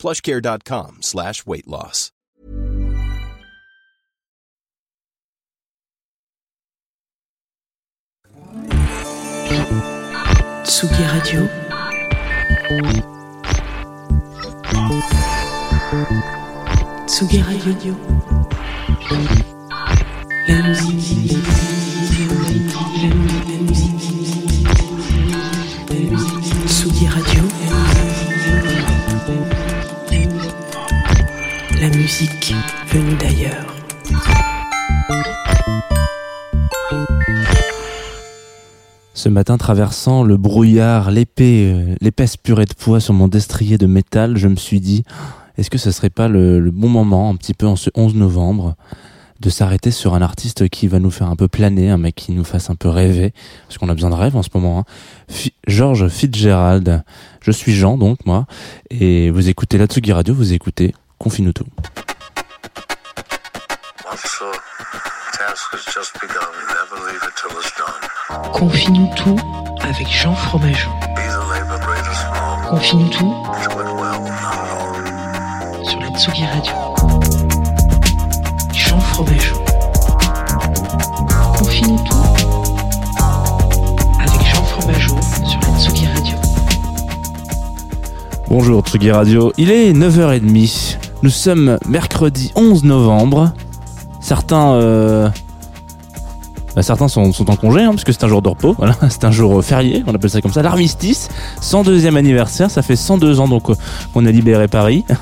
plushcare.com slash weight loss. Tsugi Radio. Tsugi Radio. La musique. Venue d'ailleurs. Ce matin, traversant le brouillard, l'épée, euh, l'épaisse purée de poids sur mon destrier de métal, je me suis dit, est-ce que ce serait pas le, bon moment, un petit peu en ce 11 novembre, de s'arrêter sur un artiste qui va nous faire un peu planer, un mec qui nous fasse un peu rêver, parce qu'on a besoin de rêve en ce moment. Hein. Fi- George Fitzgerald, je suis Jean donc moi, et vous écoutez la Tsugi Radio, vous écoutez Confine-nous tout. Confine-nous tout avec Jean Fromageau. Confine-nous tout sur la Tsugi Radio. Jean Fromageau. Confine-nous tout avec Jean Fromageau sur la Tsugi Radio. Bonjour Tsugi Radio, il est 9h30, nous sommes mercredi 11 novembre, certains... euh, bah, sont, en congé, hein, puisque c'est un jour de repos, c'est un jour euh, férié, on appelle ça comme ça, l'armistice, 102e anniversaire, ça fait 102 ans donc euh, qu'on a libéré Paris.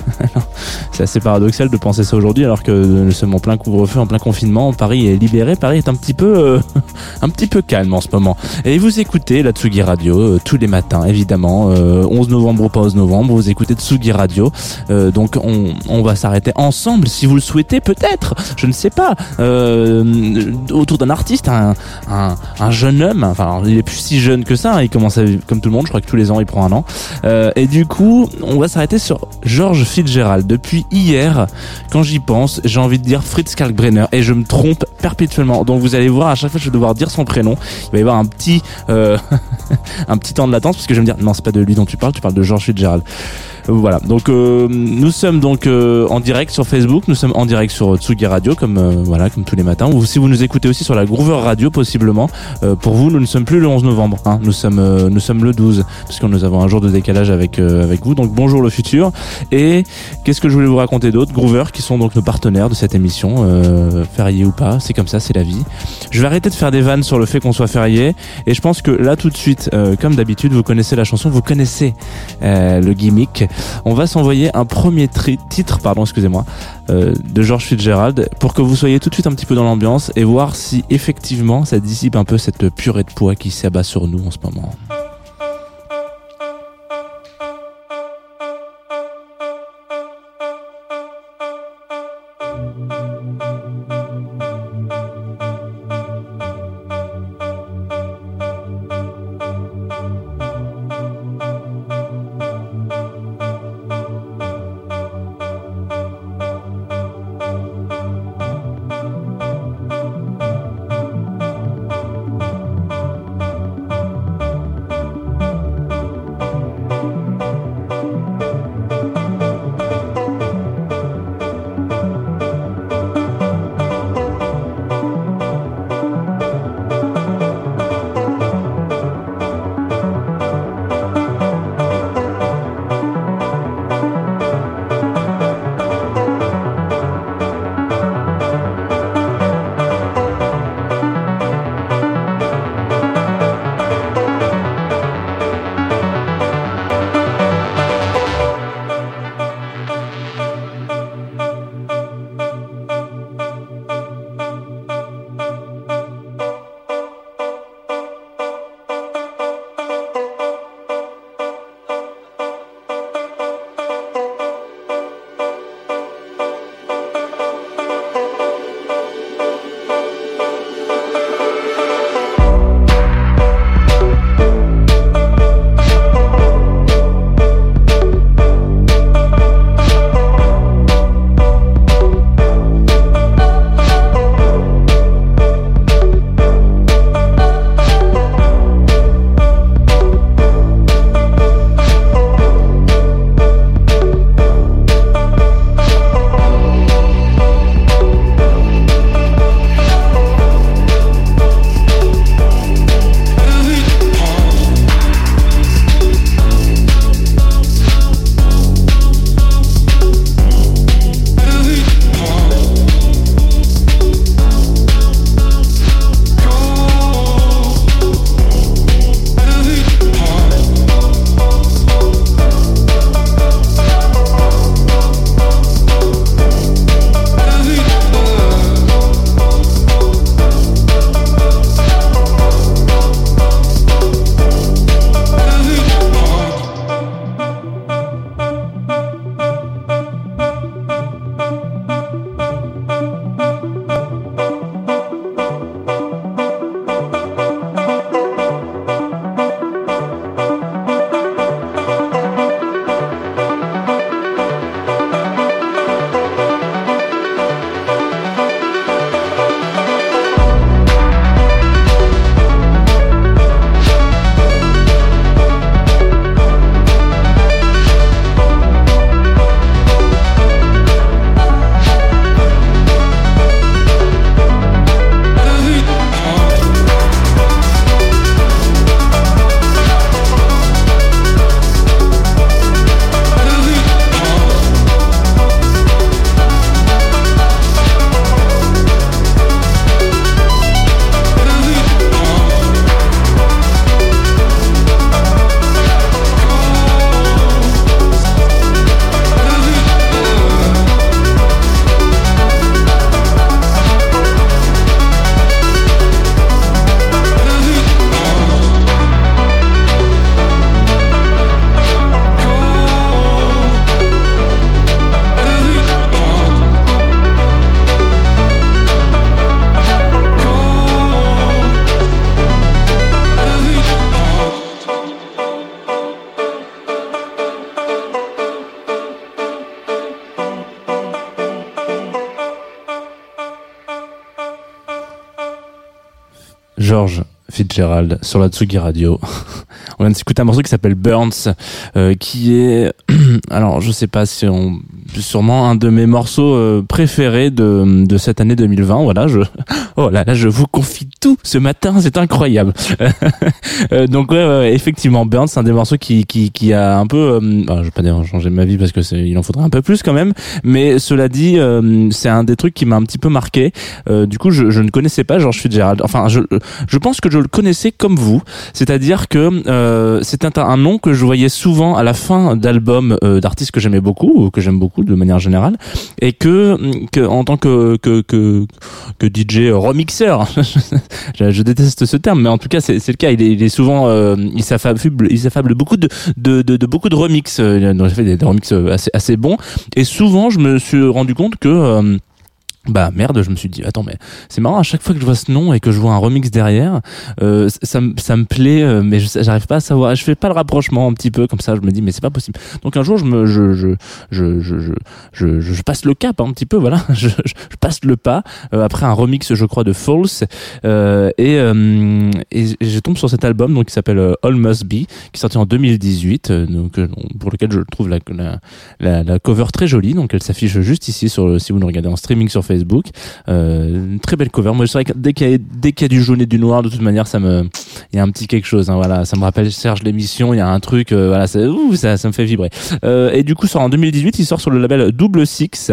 c'est assez paradoxal de penser ça aujourd'hui, alors que nous sommes en plein couvre-feu, en plein confinement, Paris est libéré, Paris est un petit peu, euh, un petit peu calme en ce moment. Et vous écoutez la Tsugi Radio euh, tous les matins, évidemment, euh, 11 novembre ou pas 11 novembre, vous écoutez Tsugi Radio, Euh, donc on, va s'arrêter ensemble, si vous le souhaitez, peut-être, je ne sais pas, euh, autour d'un artiste, un, un, un jeune homme, enfin il est plus si jeune que ça, hein, il commence à comme tout le monde, je crois que tous les ans il prend un an, Euh, et du coup on va s'arrêter sur George Fitzgerald. Depuis hier, quand j'y pense, j'ai envie de dire Fritz Kalkbrenner, et je me trompe perpétuellement, donc vous allez voir, à chaque fois je vais devoir dire son prénom, il va y avoir un petit, euh, un petit temps de latence, parce que je vais me dire, non c'est pas de lui dont tu parles, tu parles de George Fitzgerald. Voilà, donc euh, nous sommes donc euh, en direct sur Facebook, nous sommes en direct sur Tsugi Radio comme euh, voilà comme tous les matins. Ou si vous nous écoutez aussi sur la Groover Radio possiblement, euh, pour vous nous ne sommes plus le 11 novembre, hein, nous sommes euh, nous sommes le 12 parce que nous avons un jour de décalage avec euh, avec vous. Donc bonjour le futur. Et qu'est-ce que je voulais vous raconter d'autre? Groover qui sont donc nos partenaires de cette émission, euh, férié ou pas, c'est comme ça, c'est la vie. Je vais arrêter de faire des vannes sur le fait qu'on soit férié et je pense que là tout de suite, euh, comme d'habitude, vous connaissez la chanson, vous connaissez euh, le gimmick. On va s'envoyer un premier titre, pardon, excusez-moi, euh, de George Fitzgerald pour que vous soyez tout de suite un petit peu dans l'ambiance et voir si effectivement ça dissipe un peu cette purée de poids qui s'abat sur nous en ce moment. Fitzgerald sur la Tsugi Radio. on vient de s'écouter un morceau qui s'appelle Burns, euh, qui est, alors je sais pas si on, sûrement un de mes morceaux euh, préférés de, de cette année 2020. Voilà, je, oh là là, je vous confie tout ce matin, c'est incroyable. Euh, donc ouais, ouais, effectivement, Burns, c'est un des morceaux qui, qui, qui a un peu, bah, je vais pas dire changer ma vie parce que c'est, il en faudrait un peu plus quand même, mais cela dit, euh, c'est un des trucs qui m'a un petit peu marqué. Du coup, je, je ne connaissais pas George Fitzgerald. Enfin, je, je pense que je le connaissais comme vous, c'est-à-dire que euh, c'était un, nom que je voyais souvent à la fin d'albums euh, d'artistes que j'aimais beaucoup, ou que j'aime beaucoup de manière générale, et que, que en tant que que DJ remixeur, je, déteste ce terme, mais en tout cas c'est c'est le cas. Il est, souvent, euh, il s'affable, il beaucoup de beaucoup de remix. euh, Il a fait des, des remix euh, assez bons, et souvent je me suis rendu compte que bah merde, je me suis dit attends mais c'est marrant à chaque fois que je vois ce nom et que je vois un remix derrière, euh, ça me plaît euh, mais j'arrive pas à savoir, je fais pas le rapprochement un petit peu comme ça, je me dis mais c'est pas possible. Donc un jour je me je je je je je, passe le cap un petit peu voilà, je, passe le pas euh, après un remix je crois de False et et je tombe sur cet album donc qui s'appelle All Must Be qui est sorti en 2018 euh, donc pour lequel je trouve la, la cover très jolie donc elle s'affiche juste ici sur si vous nous regardez en streaming sur Facebook euh, une très belle cover. Moi c'est vrai que dès qu'il y a du jaune et du noir de toute manière ça me il y a un petit quelque chose hein, voilà. Ça me rappelle Serge l'émission il y a un truc euh, ça, me fait vibrer. Euh, et du coup sort en 2018 il sort sur le label Double Six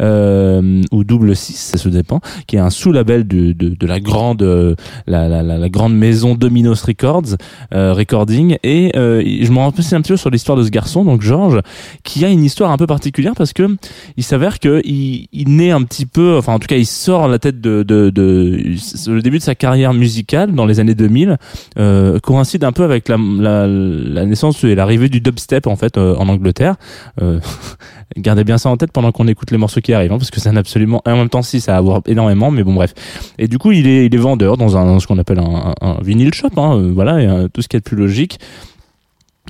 ou Double Six ça se dépend qui est un sous-label de, la grande la, grande maison Dominos Records Recording. Et je me rappelle un petit peu sur l'histoire de ce garçon donc Georges qui a une histoire un peu particulière parce que il s'avère que il naît un petit peu enfin en tout cas il sort la tête de, de, de le début de sa carrière musicale dans les années 2000 euh, coïncide un peu avec la, la, la naissance et l'arrivée du dubstep en fait euh, en Angleterre. Euh, gardez bien ça en tête pendant qu'on écoute les morceaux qui arrivent hein, parce que c'est un absolument et en même temps si ça va avoir énormément mais bon bref. Et du coup il est il est vendeur dans un ce qu'on appelle un, un, vinyle shop hein, euh, voilà et, euh, tout ce qui est plus logique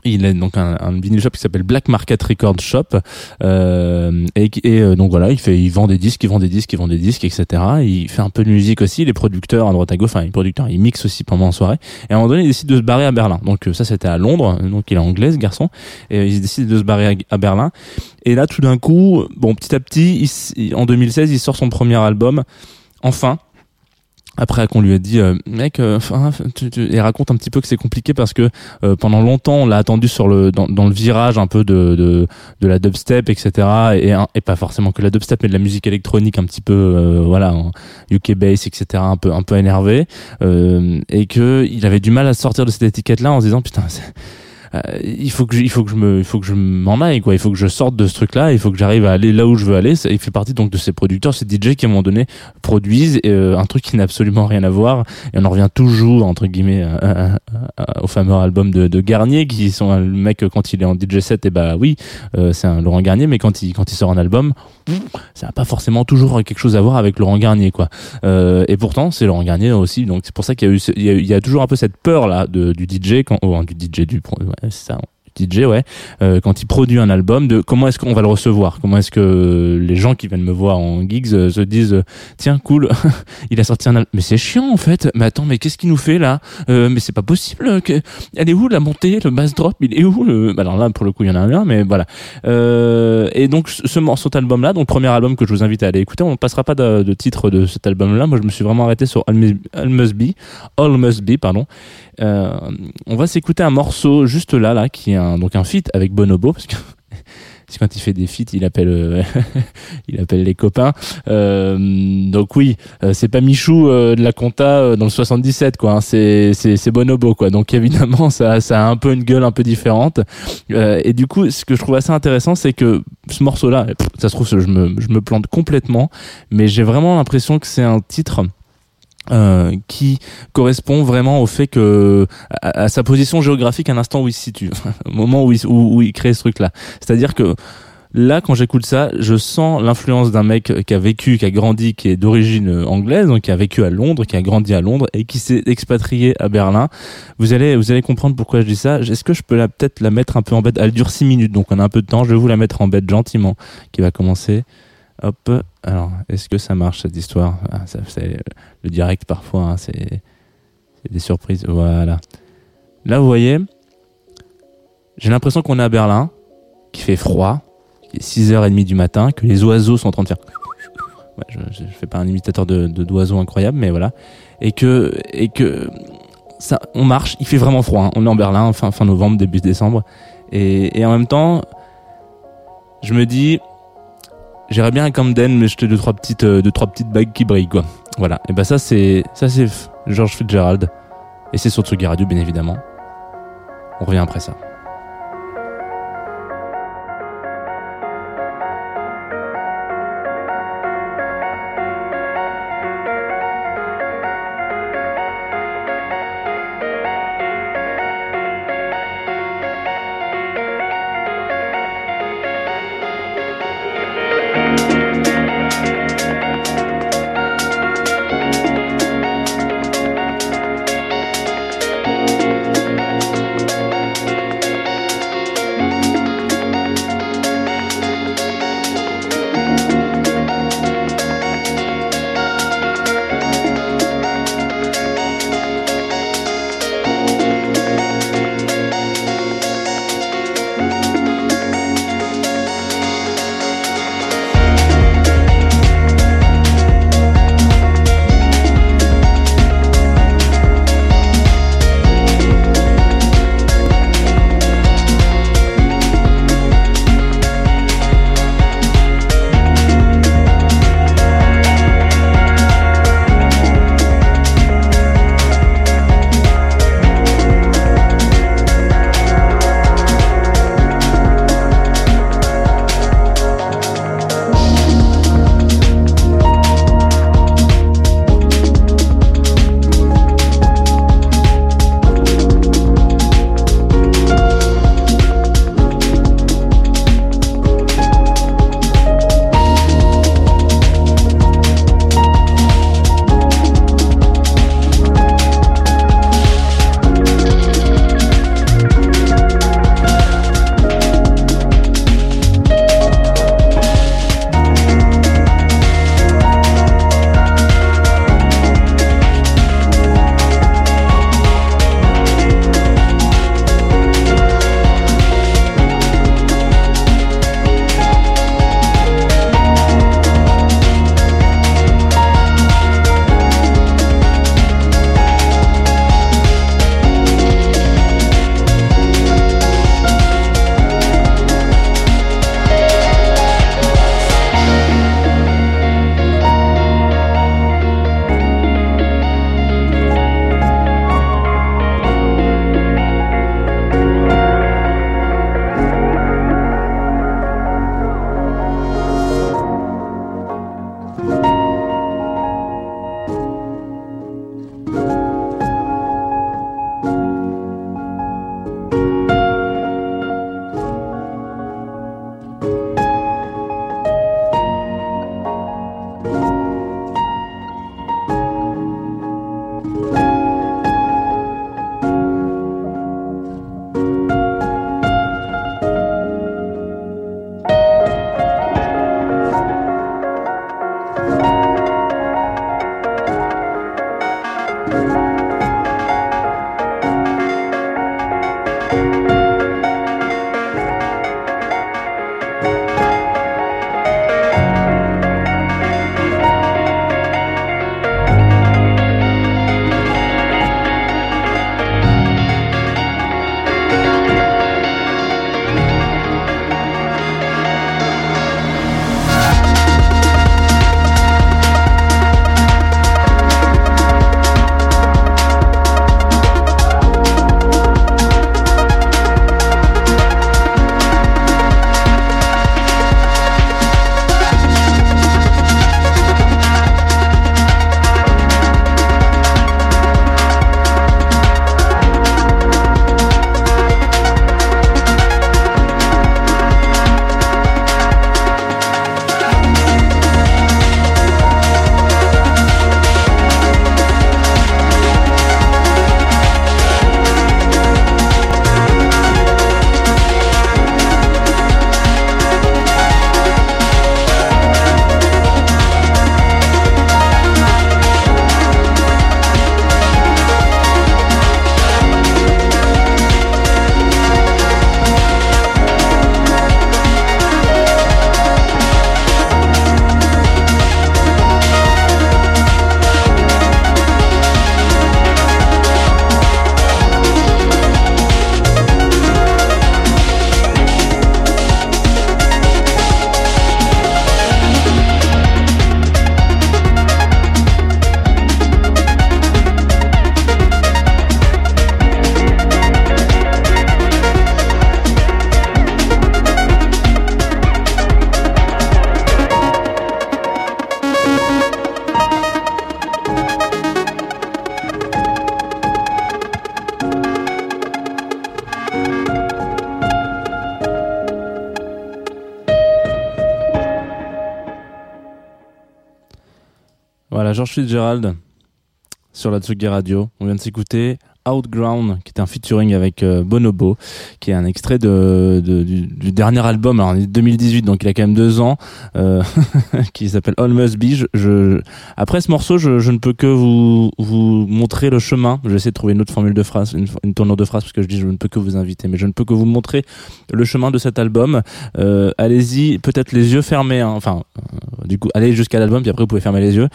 il a donc un, un shop qui s'appelle Black Market Record Shop euh, et, euh, donc voilà il fait il vend des disques il vend des disques il vend des disques etc il fait un peu de musique aussi il est producteur à droite à gauche enfin il est producteur il mixe aussi pendant en soirée. Et à un moment donné il décide de se barrer à Berlin. Donc euh, ça c'était à Londres. Donc il est anglais ce garçon. Et il décide de se barrer à, Berlin. Et là tout d'un coup bon petit à petit il- en 2016 il sort son premier album. Enfin après qu'on lui a dit euh, mec euh, enfin, tu, tu- raconte un petit peu que c'est compliqué parce que euh, pendant longtemps on l'a attendu sur le dans, dans le virage un peu de, de de la dubstep etc et et pas forcément que la dubstep mais de la musique électronique un petit peu euh, voilà UK bass etc un peu un peu énervé euh, et que il avait du mal à sortir de cette étiquette là en se disant putain c'est- euh, il faut que je, il faut que je me il faut que je m'en aille quoi. Il faut que je sorte de ce truc là il faut que j'arrive à aller là où je veux aller. Ça- il fait partie donc de ces producteurs ces DJ qui à un moment donné produisent euh, un truc qui n'a absolument rien à voir. Et on en revient toujours entre guillemets à- à- à- au fameux album de, de Garnier qui sont un- le mec euh, quand il est en DJ set et bah oui euh, c'est un Laurent Garnier. Mais quand il quand il sort un album ça n'a pas forcément toujours quelque chose à voir avec Laurent Garnier quoi. Euh, et pourtant c'est Laurent Garnier aussi. Donc c'est pour ça qu'il y a eu il y y a toujours un peu cette peur là du DJ quand oh, du DJ du ouais, c'est ça du DJ ouais euh, quand il produit un album de comment est-ce qu'on va le recevoir? Comment est-ce que les gens qui viennent me voir en gigs euh, se disent tiens cool il a sorti un album mais c'est chiant en fait. Mais attends mais qu'est-ce qu'il nous fait là? Euh, mais c'est pas possible que... elle est où la montée le bass drop? Il est où le bah, alors là pour le coup il y en a un mais voilà. Euh, et donc ce ce morceau album là donc premier album que je vous invite à aller écouter on ne passera pas de, titre de cet album là moi je me suis vraiment arrêté sur All Must Be All Must Be pardon. Euh, on va s'écouter un morceau juste là là qui est un, donc un feat avec Bonobo parce que quand il fait des feats il appelle euh, il appelle les copains. Euh, donc oui euh, c'est pas Michou de la compta dans le 77 quoi hein, c'est c'est Bonobo quoi. Donc évidemment ça ça a un peu une gueule un peu différente. Et du coup ce que je trouve assez intéressant c'est que ce morceau là ça se trouve je me je me plante complètement mais j'ai vraiment l'impression que c'est un titre euh, qui correspond vraiment au fait que à, sa position géographique à l'instant où il se situe au moment où il, où, où il crée ce truc là c'est à dire que Là, quand j'écoute ça, je sens l'influence d'un mec qui a vécu, qui a grandi, qui est d'origine euh, anglaise, donc qui a vécu à Londres, qui a grandi à Londres et qui s'est expatrié à Berlin. Vous allez, vous allez comprendre pourquoi je dis ça. Est-ce que je peux peut-être la mettre un peu en bête? Elle dure 6 minutes, donc on a un peu de temps. Je vais vous la mettre en bête gentiment, qui va commencer. Hop. Alors, est-ce que ça marche cette histoire? Ah, ça, le direct parfois. Hein, c'est des surprises. Voilà. Là, vous voyez, j'ai l'impression qu'on est à Berlin, qu'il fait froid, qu'il est 6h30 du matin, que les oiseaux sont en train de faire. Je, je fais pas un imitateur de- d'oiseaux incroyable, mais voilà. Et que, et que ça, on marche, il fait vraiment froid. hein. On est en Berlin, fin, fin novembre, début décembre. Et, et en même temps, je me dis, j'irais bien à Camden, mais jeter deux, trois petites, euh, deux, trois petites bagues qui brillent, quoi. Voilà. Et ben ça, c'est, ça, c'est George Fitzgerald. Et c'est sur Tsugi Radio, bien évidemment. On revient après ça. George Fitzgerald sur la Tsugi Radio. On vient de s'écouter Outground, qui est un featuring avec euh, Bonobo, qui est un extrait de, du, dernier album, alors 2018, donc il a quand même deux ans, euh, qui s'appelle All Must Be. Après ce morceau, je, ne peux que vous, vous montrer le chemin. Je vais essayer de trouver une autre formule de phrase, une, tournure de phrase, parce que je dis je ne peux que vous inviter, mais je ne peux que vous montrer le chemin de cet album. Euh, allez-y, peut-être les yeux fermés, hein. enfin, euh, du coup, allez jusqu'à l'album, puis après vous pouvez fermer les yeux,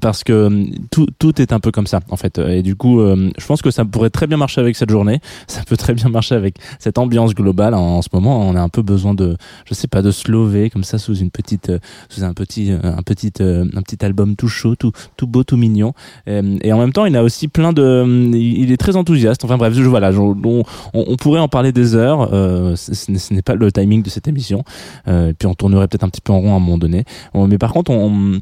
parce que tout, tout est un peu comme ça, en fait. Et du coup, je pense que ça pourrait très bien marcher avec cette journée. Ça peut très bien marcher avec cette ambiance globale. En, ce moment, on a un peu besoin de, je sais pas, de se lever comme ça sous une petite, euh, sous un petit, euh, un petit, euh, un petit album tout chaud, tout, tout beau, tout mignon. Et en même temps, il a aussi plein de, il est très enthousiaste. Enfin bref, je, voilà, on, pourrait en parler des heures. Ce n'est- pas le timing de cette émission. Et puis on tournerait peut-être un petit peu en rond à un moment donné. Mais par contre, on, on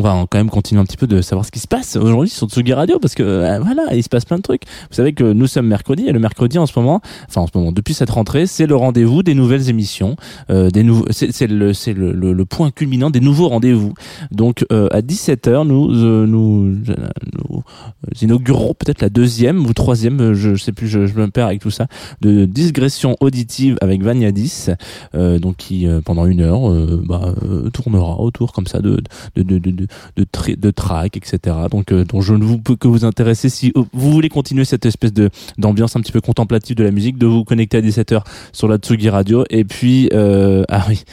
va quand même continuer un petit peu de savoir ce qui se passe aujourd'hui sur Tsugi Radio parce que euh, voilà, il se passe plein de trucs. Vous savez que nous sommes mercredi et le mercredi en ce moment, enfin en ce moment, depuis cette rentrée, c'est le rendez-vous des nouvelles émissions, euh, des nouveaux, c'est le c'est le, le, le point culminant des nouveaux rendez-vous. Donc euh, à 17h, nous euh, nous, nous inaugurerons peut-être la deuxième ou troisième, je, je sais plus, je, je me perds avec tout ça, de digression auditive avec Vaniadis, euh, donc qui pendant une heure bah, tournera autour comme ça de de de, de, de, de, de track, etc. Donc, euh, dont je ne vous peux que vous intéresser si euh, vous voulez continuer cette espèce de d'ambiance un petit peu contemplative de la musique, de vous connecter à 17h sur la Tsugi Radio. Et puis, euh, ah oui,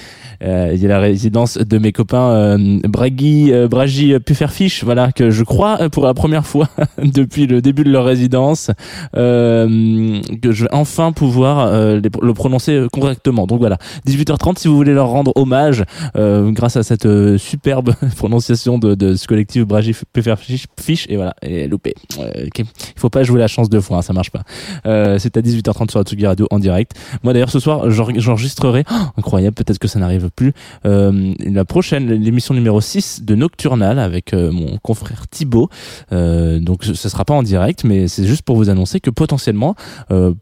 euh, il y a la résidence de mes copains euh, Bragi, euh, Bragi Pufferfish, voilà, que je crois pour la première fois depuis le début de leur résidence, que je vais enfin pouvoir le prononcer correctement. Donc voilà, 18h30 si vous voulez leur rendre hommage grâce à cette superbe prononciation de, de ce collectif Bragi Pufferfish, Fish, et voilà, et loupé. Euh, ok. Il faut pas jouer la chance deux fois, hein, ça marche pas. Euh, c'est à 18h30 sur la Tsugi Radio en direct. Moi d'ailleurs ce soir j'en- j'enregistrerai, oh, incroyable, peut-être que ça n'arrive plus, euh, la prochaine, l'émission numéro 6 de Nocturnal avec euh, mon confrère Thibaut. Euh, donc ce sera pas en direct, mais c'est juste pour vous annoncer que potentiellement, euh,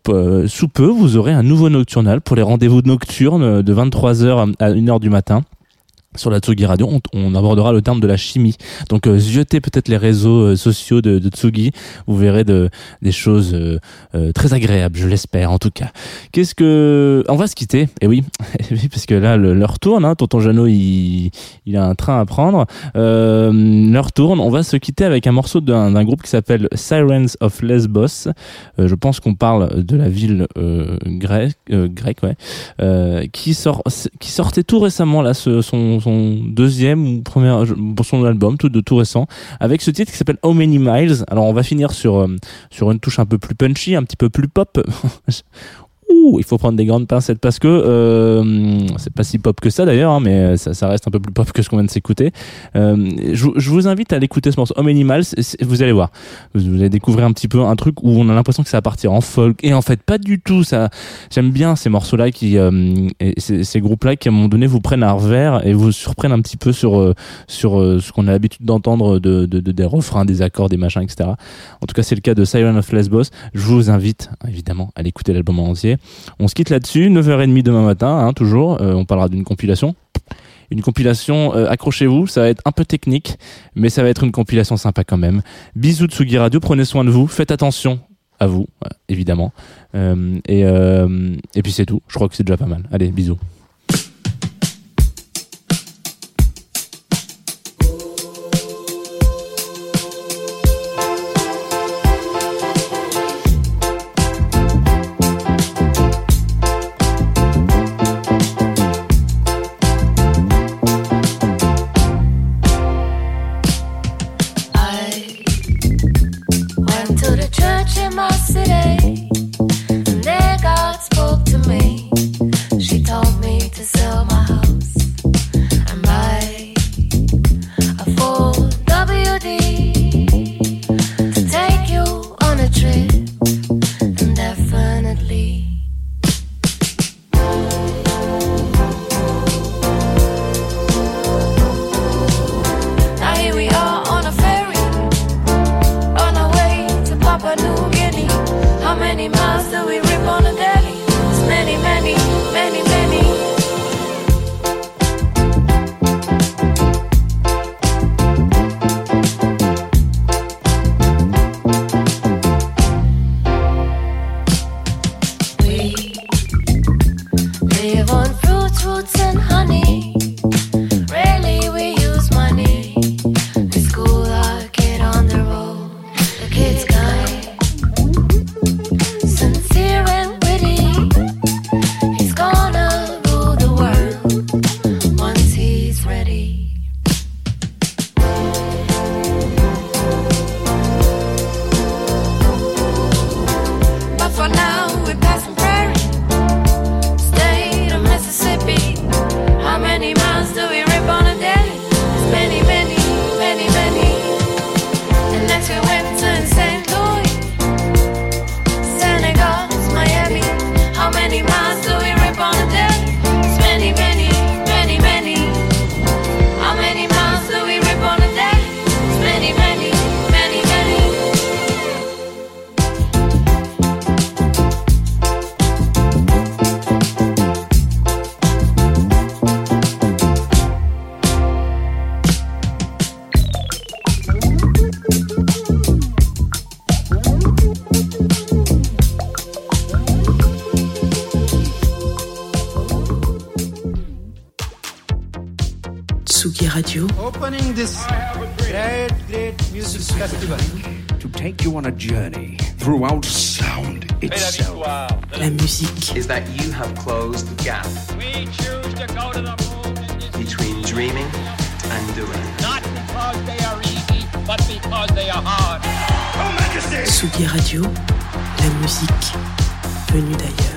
sous peu, vous aurez un nouveau Nocturnal pour les rendez-vous nocturnes de 23h à 1h du matin. Sur la Tsugi Radio, on, on abordera le terme de la chimie. Donc, euh, ziotez peut-être les réseaux euh, sociaux de, de Tsugi. Vous verrez de, des choses euh, euh, très agréables, je l'espère en tout cas. Qu'est-ce que on va se quitter Et oui, oui, parce que là le- l'heure tourne. Hein, Tonton Jeannot, il, il a un train à prendre. Euh, l'heure tourne. On va se quitter avec un morceau d'un d'un groupe qui s'appelle Sirens of Lesbos. Je pense qu'on parle de la ville grecque, grecque, ouais, qui sort, qui sortait tout récemment là, ce- son, son deuxième ou premier, je- pour son album, tout de tout récent, avec ce titre qui s'appelle How Many Miles. Alors on va finir sur euh, sur une touche un peu plus punchy, un petit peu plus pop. Ouh, il faut prendre des grandes pincettes parce que euh, c'est pas si pop que ça d'ailleurs, hein, mais ça, ça reste un peu plus pop que ce qu'on vient de s'écouter. Euh, je, je vous invite à l'écouter ce morceau Home Animals. Vous allez voir, vous, vous allez découvrir un petit peu un truc où on a l'impression que ça va partir en folk et en fait pas du tout. Ça, j'aime bien ces morceaux-là qui, euh, et ces, ces groupes-là qui à un moment donné vous prennent à revers et vous surprennent un petit peu sur euh, sur euh, ce qu'on a l'habitude d'entendre de, de, de- des refrains, des accords, des machins, etc. En tout cas, c'est le cas de Siren of Lesbos. Je vous invite évidemment à l'écouter l'album en entier. On se quitte là-dessus, 9h30 demain matin, hein, toujours. Euh, on parlera d'une compilation. Une compilation, euh, accrochez-vous, ça va être un peu technique, mais ça va être une compilation sympa quand même. Bisous de Sugi Radio, prenez soin de vous, faites attention à vous, euh, évidemment. Et, et puis c'est tout, je crois que c'est déjà pas mal. Allez, bisous. A journey throughout sound itself. la musique. is that you have closed the gap between dreaming and doing? Tsugi Radio, la musique venue d'ailleurs.